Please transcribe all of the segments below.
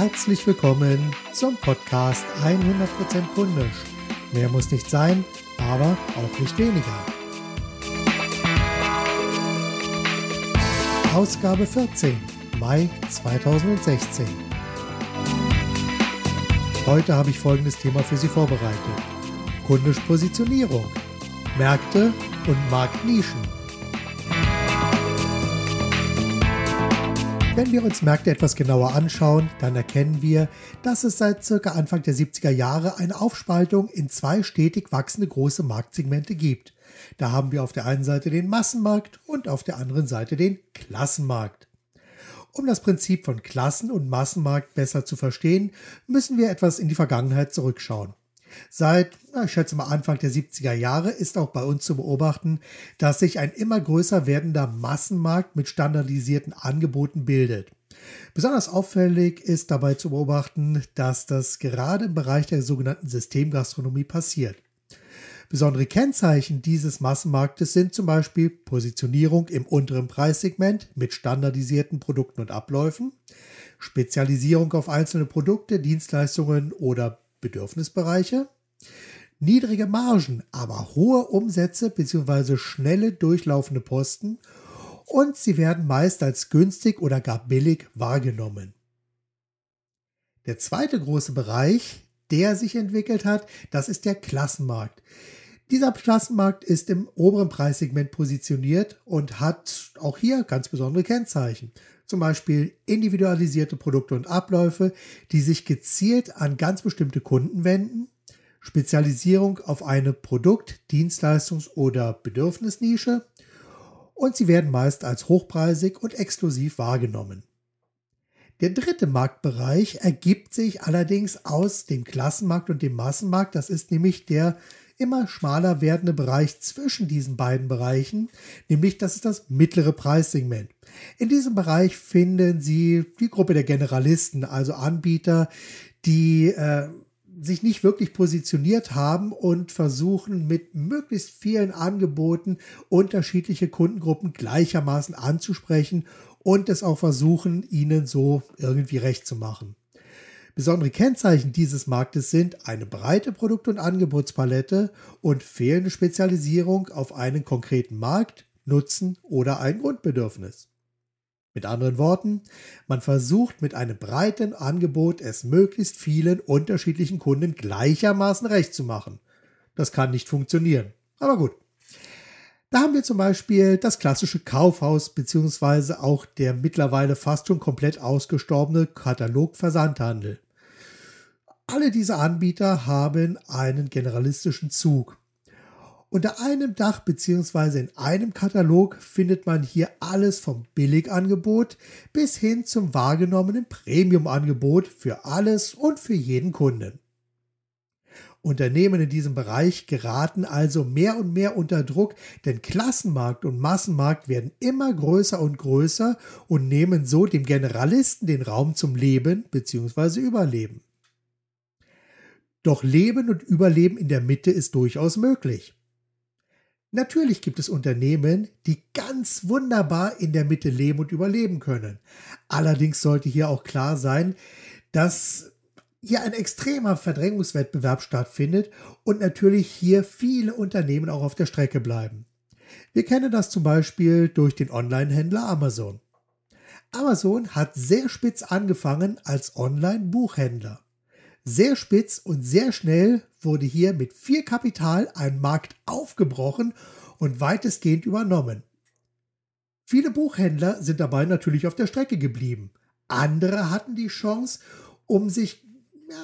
Herzlich willkommen zum Podcast 100% Kundisch. Mehr muss nicht sein, aber auch nicht weniger. Ausgabe 14, Mai 2016. Heute habe ich folgendes Thema für Sie vorbereitet. Kundisch Positionierung, Märkte und Marktnischen. Wenn wir uns Märkte etwas genauer anschauen, dann erkennen wir, dass es seit circa Anfang der 70er Jahre eine Aufspaltung in zwei stetig wachsende große Marktsegmente gibt. Da haben wir auf der einen Seite den Massenmarkt und auf der anderen Seite den Klassenmarkt. Um das Prinzip von Klassen- und Massenmarkt besser zu verstehen, müssen wir etwas in die Vergangenheit zurückschauen. Seit, ich schätze mal Anfang der 70er Jahre, ist auch bei uns zu beobachten, dass sich ein immer größer werdender Massenmarkt mit standardisierten Angeboten bildet. Besonders auffällig ist dabei zu beobachten, dass das gerade im Bereich der sogenannten Systemgastronomie passiert. Besondere Kennzeichen dieses Massenmarktes sind zum Beispiel Positionierung im unteren Preissegment mit standardisierten Produkten und Abläufen, Spezialisierung auf einzelne Produkte, Dienstleistungen oder Bedürfnisbereiche, niedrige Margen, aber hohe Umsätze bzw. schnelle durchlaufende Posten und sie werden meist als günstig oder gar billig wahrgenommen. Der zweite große Bereich, der sich entwickelt hat, das ist der Klassenmarkt. Dieser Klassenmarkt ist im oberen Preissegment positioniert und hat auch hier ganz besondere Kennzeichen zum Beispiel individualisierte Produkte und Abläufe, die sich gezielt an ganz bestimmte Kunden wenden, Spezialisierung auf eine Produkt-, Dienstleistungs- oder Bedürfnisnische und sie werden meist als hochpreisig und exklusiv wahrgenommen. Der dritte Marktbereich ergibt sich allerdings aus dem Klassenmarkt und dem Massenmarkt. Das ist nämlich der immer schmaler werdende Bereich zwischen diesen beiden Bereichen, nämlich das ist das mittlere Preissegment. In diesem Bereich finden Sie die Gruppe der Generalisten, also Anbieter, die äh, sich nicht wirklich positioniert haben und versuchen mit möglichst vielen Angeboten unterschiedliche Kundengruppen gleichermaßen anzusprechen und es auch versuchen, ihnen so irgendwie recht zu machen. Besondere Kennzeichen dieses Marktes sind eine breite Produkt- und Angebotspalette und fehlende Spezialisierung auf einen konkreten Markt, Nutzen oder ein Grundbedürfnis. Mit anderen Worten, man versucht mit einem breiten Angebot es möglichst vielen unterschiedlichen Kunden gleichermaßen recht zu machen. Das kann nicht funktionieren. Aber gut. Da haben wir zum Beispiel das klassische Kaufhaus beziehungsweise auch der mittlerweile fast schon komplett ausgestorbene Katalogversandhandel. Alle diese Anbieter haben einen generalistischen Zug. Unter einem Dach beziehungsweise in einem Katalog findet man hier alles vom Billigangebot bis hin zum wahrgenommenen Premiumangebot für alles und für jeden Kunden. Unternehmen in diesem Bereich geraten also mehr und mehr unter Druck, denn Klassenmarkt und Massenmarkt werden immer größer und größer und nehmen so dem Generalisten den Raum zum Leben bzw. Überleben. Doch Leben und Überleben in der Mitte ist durchaus möglich. Natürlich gibt es Unternehmen, die ganz wunderbar in der Mitte leben und überleben können. Allerdings sollte hier auch klar sein, dass hier ein extremer Verdrängungswettbewerb stattfindet und natürlich hier viele Unternehmen auch auf der Strecke bleiben. Wir kennen das zum Beispiel durch den Online-Händler Amazon. Amazon hat sehr spitz angefangen als Online-Buchhändler. Sehr spitz und sehr schnell wurde hier mit viel Kapital ein Markt aufgebrochen und weitestgehend übernommen. Viele Buchhändler sind dabei natürlich auf der Strecke geblieben. Andere hatten die Chance, um sich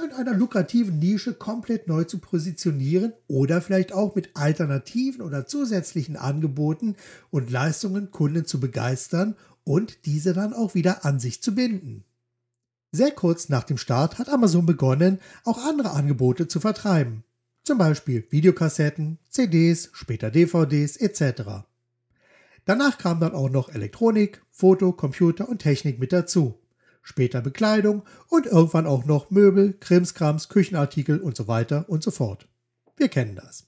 in einer lukrativen Nische komplett neu zu positionieren oder vielleicht auch mit alternativen oder zusätzlichen Angeboten und Leistungen Kunden zu begeistern und diese dann auch wieder an sich zu binden. Sehr kurz nach dem Start hat Amazon begonnen, auch andere Angebote zu vertreiben. Zum Beispiel Videokassetten, CDs, später DVDs etc. Danach kam dann auch noch Elektronik, Foto, Computer und Technik mit dazu später Bekleidung und irgendwann auch noch Möbel, Krimskrams, Küchenartikel und so weiter und so fort. Wir kennen das.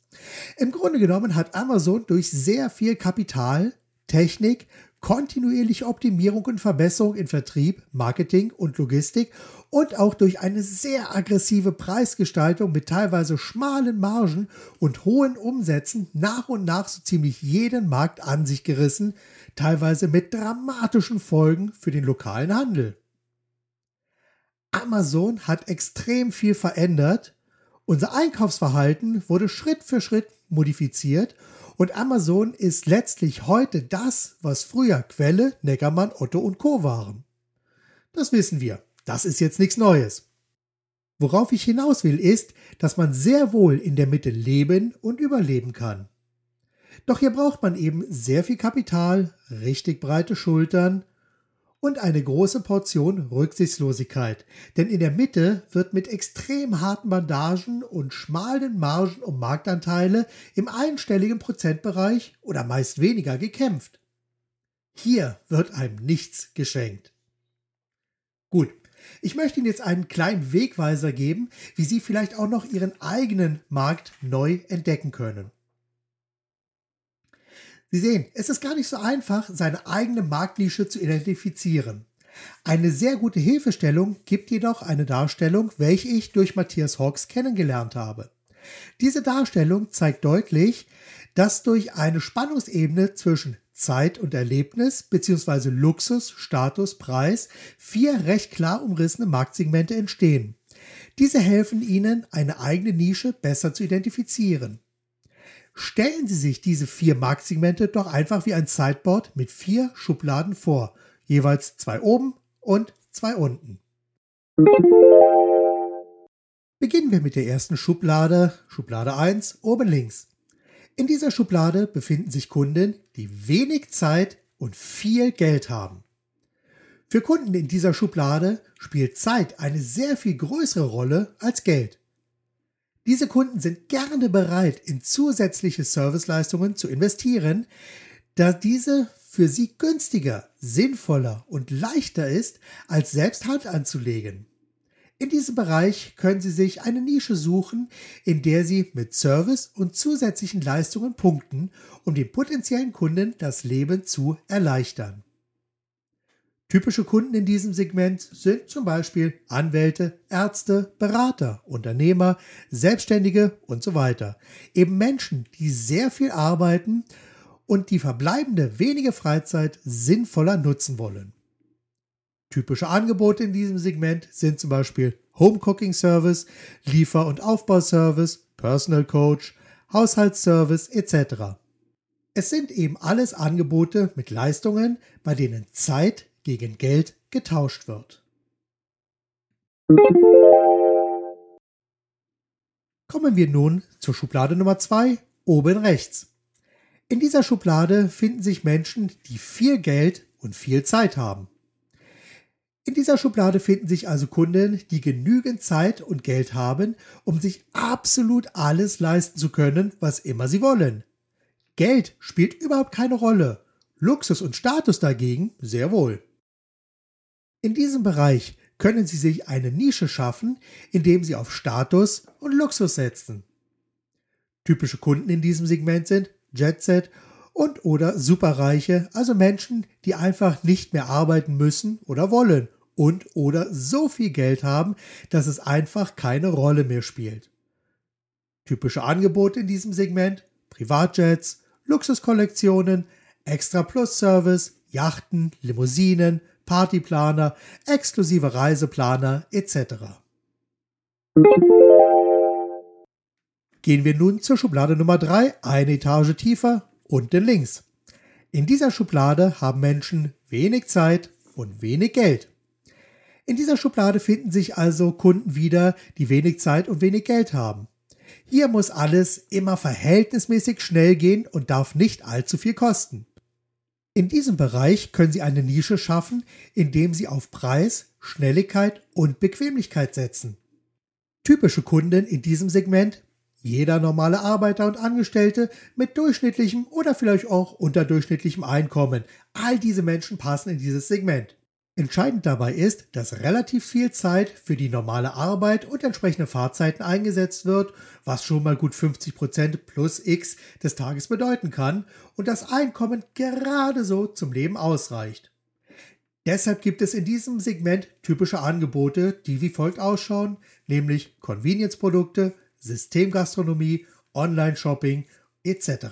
Im Grunde genommen hat Amazon durch sehr viel Kapital, Technik, kontinuierliche Optimierung und Verbesserung in Vertrieb, Marketing und Logistik und auch durch eine sehr aggressive Preisgestaltung mit teilweise schmalen Margen und hohen Umsätzen nach und nach so ziemlich jeden Markt an sich gerissen, teilweise mit dramatischen Folgen für den lokalen Handel. Amazon hat extrem viel verändert. Unser Einkaufsverhalten wurde Schritt für Schritt modifiziert und Amazon ist letztlich heute das, was früher Quelle, Neckermann, Otto und Co. waren. Das wissen wir. Das ist jetzt nichts Neues. Worauf ich hinaus will, ist, dass man sehr wohl in der Mitte leben und überleben kann. Doch hier braucht man eben sehr viel Kapital, richtig breite Schultern und eine große Portion Rücksichtslosigkeit. Denn in der Mitte wird mit extrem harten Bandagen und schmalen Margen um Marktanteile im einstelligen Prozentbereich oder meist weniger gekämpft. Hier wird einem nichts geschenkt. Gut, ich möchte Ihnen jetzt einen kleinen Wegweiser geben, wie Sie vielleicht auch noch Ihren eigenen Markt neu entdecken können. Sie sehen, es ist gar nicht so einfach, seine eigene Marktnische zu identifizieren. Eine sehr gute Hilfestellung gibt jedoch eine Darstellung, welche ich durch Matthias Hawks kennengelernt habe. Diese Darstellung zeigt deutlich, dass durch eine Spannungsebene zwischen Zeit und Erlebnis bzw. Luxus, Status, Preis vier recht klar umrissene Marktsegmente entstehen. Diese helfen Ihnen, eine eigene Nische besser zu identifizieren. Stellen Sie sich diese vier Marktsegmente doch einfach wie ein Sideboard mit vier Schubladen vor, jeweils zwei oben und zwei unten. Beginnen wir mit der ersten Schublade, Schublade 1, oben links. In dieser Schublade befinden sich Kunden, die wenig Zeit und viel Geld haben. Für Kunden in dieser Schublade spielt Zeit eine sehr viel größere Rolle als Geld. Diese Kunden sind gerne bereit, in zusätzliche Serviceleistungen zu investieren, da diese für sie günstiger, sinnvoller und leichter ist, als selbst Hand anzulegen. In diesem Bereich können Sie sich eine Nische suchen, in der Sie mit Service und zusätzlichen Leistungen punkten, um den potenziellen Kunden das Leben zu erleichtern. Typische Kunden in diesem Segment sind zum Beispiel Anwälte, Ärzte, Berater, Unternehmer, Selbstständige und so weiter. Eben Menschen, die sehr viel arbeiten und die verbleibende wenige Freizeit sinnvoller nutzen wollen. Typische Angebote in diesem Segment sind zum Beispiel Home Cooking Service, Liefer- und Aufbauservice, Personal Coach, Haushaltsservice etc. Es sind eben alles Angebote mit Leistungen, bei denen Zeit gegen Geld getauscht wird. Kommen wir nun zur Schublade Nummer 2, oben rechts. In dieser Schublade finden sich Menschen, die viel Geld und viel Zeit haben. In dieser Schublade finden sich also Kunden, die genügend Zeit und Geld haben, um sich absolut alles leisten zu können, was immer sie wollen. Geld spielt überhaupt keine Rolle, Luxus und Status dagegen sehr wohl. In diesem Bereich können Sie sich eine Nische schaffen, indem Sie auf Status und Luxus setzen. Typische Kunden in diesem Segment sind Jetset und oder Superreiche, also Menschen, die einfach nicht mehr arbeiten müssen oder wollen und oder so viel Geld haben, dass es einfach keine Rolle mehr spielt. Typische Angebote in diesem Segment Privatjets, Luxuskollektionen, Extra Plus Service, Yachten, Limousinen, Partyplaner, exklusive Reiseplaner etc. Gehen wir nun zur Schublade Nummer 3, eine Etage tiefer, unten links. In dieser Schublade haben Menschen wenig Zeit und wenig Geld. In dieser Schublade finden sich also Kunden wieder, die wenig Zeit und wenig Geld haben. Hier muss alles immer verhältnismäßig schnell gehen und darf nicht allzu viel kosten. In diesem Bereich können Sie eine Nische schaffen, indem Sie auf Preis, Schnelligkeit und Bequemlichkeit setzen. Typische Kunden in diesem Segment jeder normale Arbeiter und Angestellte mit durchschnittlichem oder vielleicht auch unterdurchschnittlichem Einkommen. All diese Menschen passen in dieses Segment. Entscheidend dabei ist, dass relativ viel Zeit für die normale Arbeit und entsprechende Fahrzeiten eingesetzt wird, was schon mal gut 50% plus X des Tages bedeuten kann und das Einkommen gerade so zum Leben ausreicht. Deshalb gibt es in diesem Segment typische Angebote, die wie folgt ausschauen, nämlich Convenience-Produkte, Systemgastronomie, Online-Shopping etc.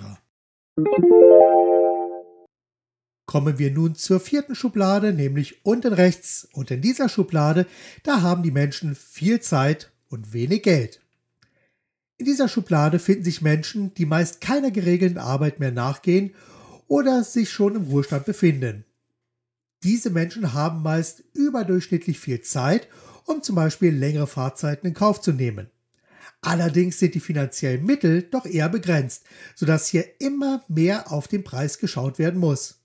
Kommen wir nun zur vierten Schublade, nämlich unten rechts. Und in dieser Schublade, da haben die Menschen viel Zeit und wenig Geld. In dieser Schublade finden sich Menschen, die meist keiner geregelten Arbeit mehr nachgehen oder sich schon im Ruhestand befinden. Diese Menschen haben meist überdurchschnittlich viel Zeit, um zum Beispiel längere Fahrzeiten in Kauf zu nehmen. Allerdings sind die finanziellen Mittel doch eher begrenzt, sodass hier immer mehr auf den Preis geschaut werden muss.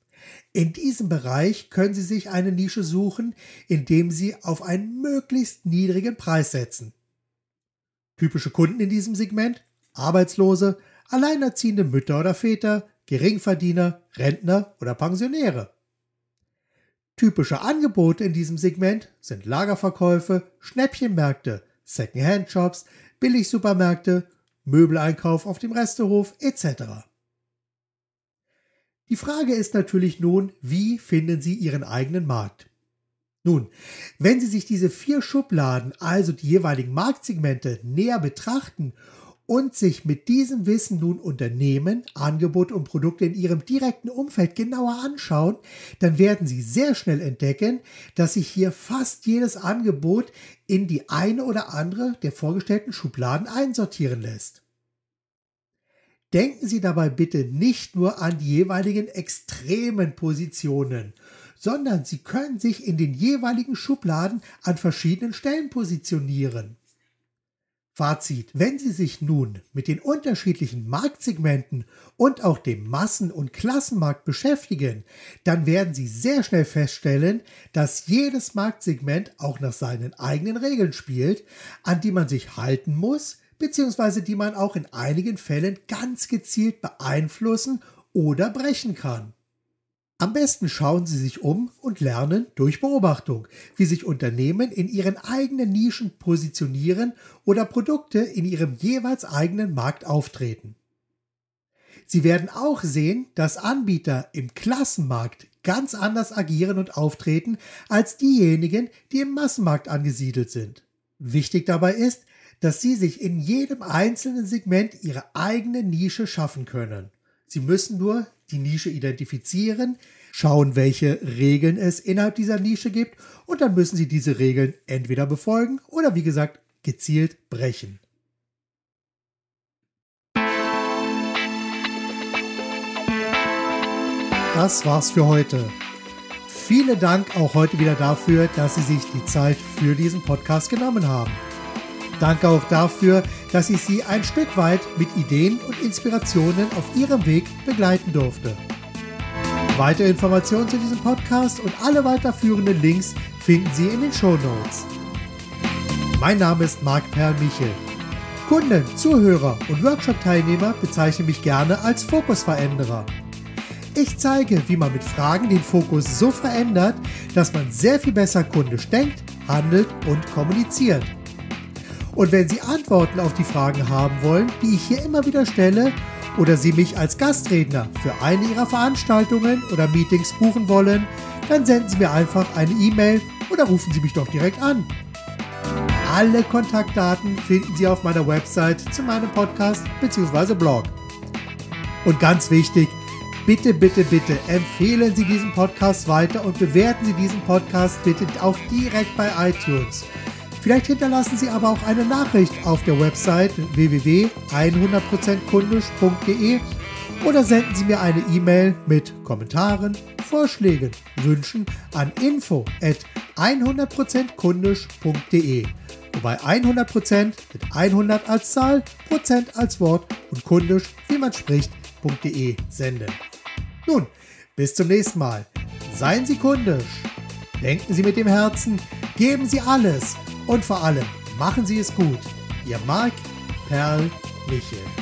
In diesem Bereich können Sie sich eine Nische suchen, indem Sie auf einen möglichst niedrigen Preis setzen. Typische Kunden in diesem Segment Arbeitslose, alleinerziehende Mütter oder Väter, Geringverdiener, Rentner oder Pensionäre. Typische Angebote in diesem Segment sind Lagerverkäufe, Schnäppchenmärkte, Secondhand-Shops, Billigsupermärkte, Möbeleinkauf auf dem Restehof etc. Die Frage ist natürlich nun, wie finden Sie Ihren eigenen Markt? Nun, wenn Sie sich diese vier Schubladen, also die jeweiligen Marktsegmente, näher betrachten und sich mit diesem Wissen nun Unternehmen, Angebote und Produkte in Ihrem direkten Umfeld genauer anschauen, dann werden Sie sehr schnell entdecken, dass sich hier fast jedes Angebot in die eine oder andere der vorgestellten Schubladen einsortieren lässt. Denken Sie dabei bitte nicht nur an die jeweiligen extremen Positionen, sondern Sie können sich in den jeweiligen Schubladen an verschiedenen Stellen positionieren. Fazit, wenn Sie sich nun mit den unterschiedlichen Marktsegmenten und auch dem Massen- und Klassenmarkt beschäftigen, dann werden Sie sehr schnell feststellen, dass jedes Marktsegment auch nach seinen eigenen Regeln spielt, an die man sich halten muss, beziehungsweise die man auch in einigen Fällen ganz gezielt beeinflussen oder brechen kann. Am besten schauen Sie sich um und lernen durch Beobachtung, wie sich Unternehmen in ihren eigenen Nischen positionieren oder Produkte in ihrem jeweils eigenen Markt auftreten. Sie werden auch sehen, dass Anbieter im Klassenmarkt ganz anders agieren und auftreten als diejenigen, die im Massenmarkt angesiedelt sind. Wichtig dabei ist, dass Sie sich in jedem einzelnen Segment Ihre eigene Nische schaffen können. Sie müssen nur die Nische identifizieren, schauen, welche Regeln es innerhalb dieser Nische gibt und dann müssen Sie diese Regeln entweder befolgen oder wie gesagt gezielt brechen. Das war's für heute. Vielen Dank auch heute wieder dafür, dass Sie sich die Zeit für diesen Podcast genommen haben. Danke auch dafür, dass ich Sie ein Stück weit mit Ideen und Inspirationen auf Ihrem Weg begleiten durfte. Weitere Informationen zu diesem Podcast und alle weiterführenden Links finden Sie in den Show Notes. Mein Name ist Marc Perl Michel. Kunden, Zuhörer und Workshop-Teilnehmer bezeichnen mich gerne als Fokusveränderer. Ich zeige, wie man mit Fragen den Fokus so verändert, dass man sehr viel besser kundisch denkt, handelt und kommuniziert. Und wenn Sie Antworten auf die Fragen haben wollen, die ich hier immer wieder stelle, oder Sie mich als Gastredner für eine Ihrer Veranstaltungen oder Meetings buchen wollen, dann senden Sie mir einfach eine E-Mail oder rufen Sie mich doch direkt an. Alle Kontaktdaten finden Sie auf meiner Website zu meinem Podcast bzw. Blog. Und ganz wichtig, bitte, bitte, bitte empfehlen Sie diesen Podcast weiter und bewerten Sie diesen Podcast bitte auch direkt bei iTunes. Vielleicht hinterlassen Sie aber auch eine Nachricht auf der Website www.100%kundisch.de oder senden Sie mir eine E-Mail mit Kommentaren, Vorschlägen, Wünschen an info at 100%kundisch.de wobei 100% mit 100 als Zahl, Prozent als Wort und kundisch, wie man spricht.de senden. Nun, bis zum nächsten Mal. Seien Sie kundisch. Denken Sie mit dem Herzen, geben Sie alles und vor allem, machen Sie es gut. Ihr Marc Perl Michel.